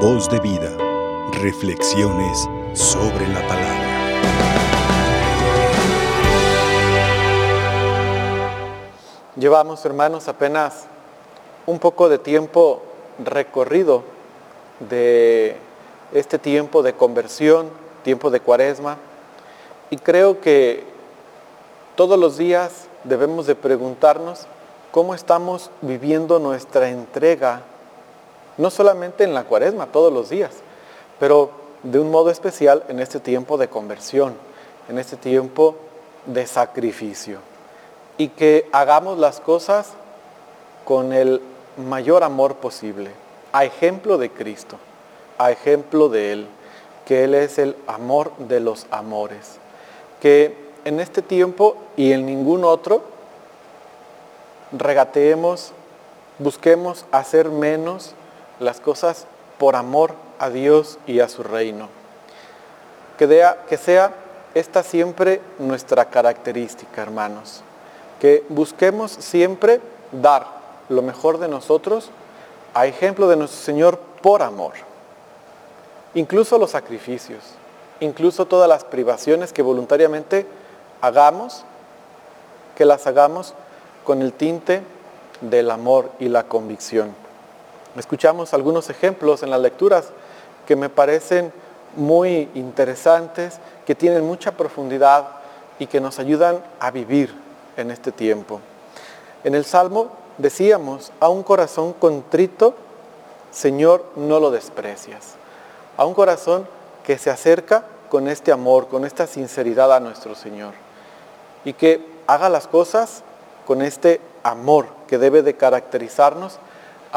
Voz de vida. Reflexiones sobre la palabra. Llevamos, hermanos, apenas un poco de tiempo recorrido de este tiempo de conversión, tiempo de cuaresma, y creo que todos los días debemos de preguntarnos cómo estamos viviendo nuestra entrega, no solamente en la cuaresma, todos los días, pero de un modo especial en este tiempo de conversión, en este tiempo de sacrificio. Y que hagamos las cosas con el mayor amor posible, a ejemplo de Cristo, a ejemplo de Él, que Él es el amor de los amores. Que en este tiempo y en ningún otro regateemos, busquemos hacer menos las cosas por amor a Dios y a su reino. Que, que sea esta siempre nuestra característica, hermanos. Que busquemos siempre dar lo mejor de nosotros a ejemplo de nuestro Señor por amor. Incluso los sacrificios, incluso todas las privaciones que voluntariamente hagamos, que las hagamos con el tinte del amor y la convicción. Escuchamos algunos ejemplos en las lecturas que me parecen muy interesantes, que tienen mucha profundidad y que nos ayudan a vivir en este tiempo. En el Salmo decíamos, a un corazón contrito, Señor, no lo desprecias. A un corazón que se acerca con este amor, con esta sinceridad a nuestro Señor y que haga las cosas con este amor que debe de caracterizarnos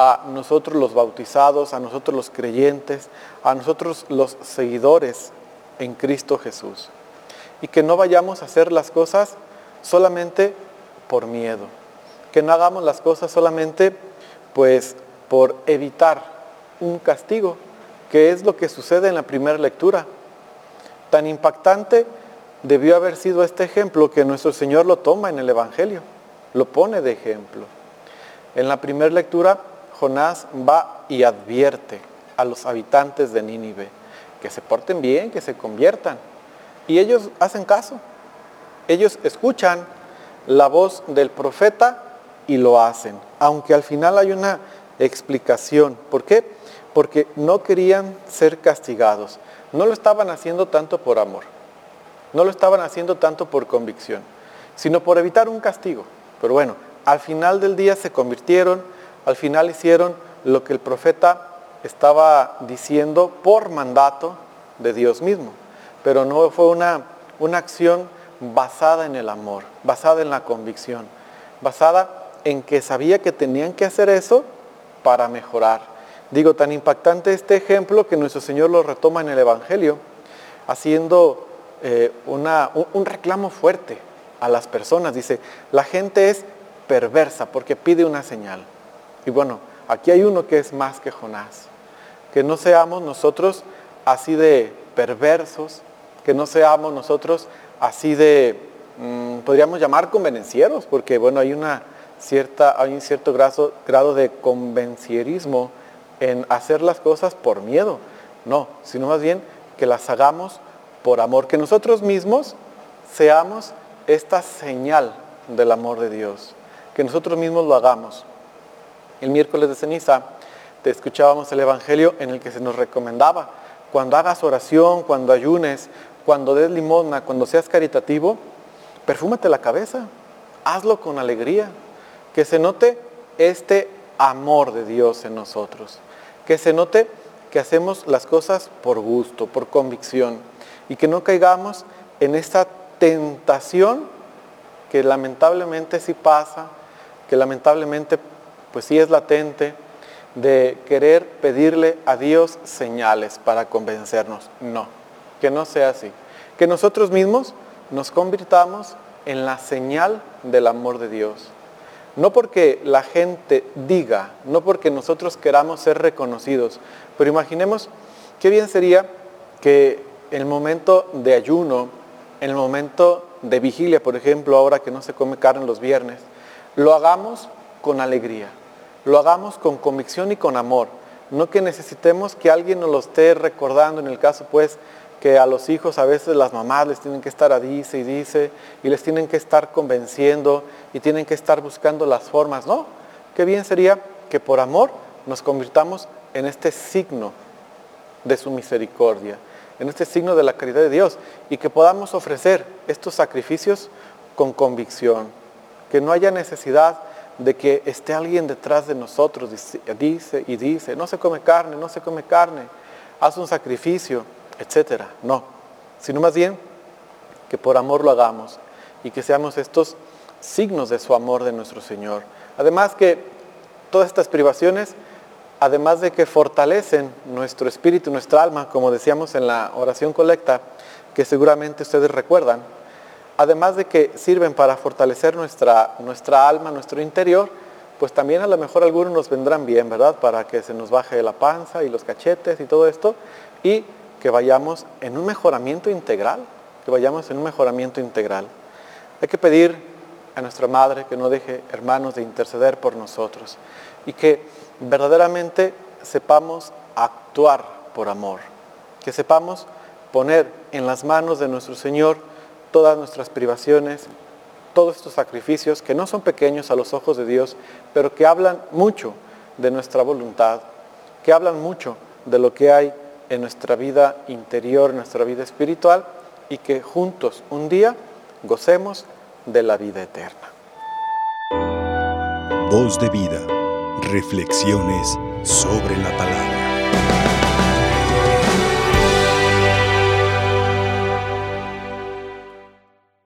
a nosotros los bautizados, a nosotros los creyentes, a nosotros los seguidores en Cristo Jesús. Y que no vayamos a hacer las cosas solamente por miedo, que no hagamos las cosas solamente pues por evitar un castigo, que es lo que sucede en la primera lectura. Tan impactante debió haber sido este ejemplo que nuestro Señor lo toma en el Evangelio, lo pone de ejemplo. En la primera lectura, Jonás va y advierte a los habitantes de Nínive que se porten bien, que se conviertan. Y ellos hacen caso. Ellos escuchan la voz del profeta y lo hacen. Aunque al final hay una explicación. ¿Por qué? Porque no querían ser castigados. No lo estaban haciendo tanto por amor no lo estaban haciendo tanto por convicción, sino por evitar un castigo. Pero bueno, al final del día se convirtieron, al final hicieron lo que el profeta estaba diciendo por mandato de Dios mismo. Pero no fue una, una acción basada en el amor, basada en la convicción, basada en que sabía que tenían que hacer eso para mejorar. Digo, tan impactante este ejemplo que nuestro Señor lo retoma en el Evangelio, haciendo eh, un, reclamo fuerte a las personas. Dice, la gente es perversa porque pide una señal. Y bueno, aquí hay uno que es más que Jonás. Que no seamos nosotros así de perversos, que no seamos nosotros así de, mm, podríamos llamar convenencieros, porque bueno, hay, una cierta, hay un cierto grado, grado de convencierismo en hacer las cosas por miedo. No, sino más bien que las hagamos por amor, que nosotros mismos seamos esta señal del amor de Dios, que nosotros mismos lo hagamos. El miércoles de ceniza te escuchábamos el Evangelio en el que se nos recomendaba, cuando hagas oración, cuando ayunes, cuando des limosna, cuando seas caritativo, perfúmate la cabeza, hazlo con alegría, que se note este amor de Dios en nosotros, que se note que hacemos las cosas por gusto, por convicción y que no caigamos en esta tentación que lamentablemente sí pasa, que lamentablemente pues sí es latente, de querer pedirle a Dios señales para convencernos. No, que no sea así. Que nosotros mismos nos convirtamos en la señal del amor de Dios. No porque la gente diga, no porque nosotros queramos ser reconocidos, pero imaginemos qué bien sería que el momento de ayuno, en el momento de vigilia, por ejemplo, ahora que no se come carne los viernes, lo hagamos con alegría, lo hagamos con convicción y con amor, no que necesitemos que alguien nos lo esté recordando, en el caso pues que a los hijos a veces las mamás les tienen que estar a dice y dice y les tienen que estar convenciendo y tienen que estar buscando las formas, ¿no? Qué bien sería que por amor nos convirtamos en este signo de su misericordia, en este signo de la caridad de Dios y que podamos ofrecer estos sacrificios con convicción, que no haya necesidad de que esté alguien detrás de nosotros, dice, y dice, no se come carne, no se come carne, haz un sacrificio, etcétera. No, sino más bien que por amor lo hagamos y que seamos estos signos de su amor de nuestro Señor. Además que todas estas privaciones, además de que fortalecen nuestro espíritu, nuestra alma, como decíamos en la oración colecta, que seguramente ustedes recuerdan, además de que sirven para fortalecer nuestra, nuestra alma, nuestro interior, pues también a lo mejor algunos nos vendrán bien, ¿verdad? Para que se nos baje la panza y los cachetes y todo esto, y que vayamos en un mejoramiento integral, que vayamos en un mejoramiento integral. Hay que pedir a nuestra Madre que no deje, hermanos, de interceder por nosotros y que verdaderamente sepamos actuar por amor, que sepamos poner en las manos de nuestro Señor todas nuestras privaciones, todos estos sacrificios que no son pequeños a los ojos de Dios, pero que hablan mucho de nuestra voluntad, que hablan mucho de lo que hay en nuestra vida interior, en nuestra vida espiritual, y que juntos un día gocemos de la vida eterna. Voz de vida, reflexiones sobre la palabra.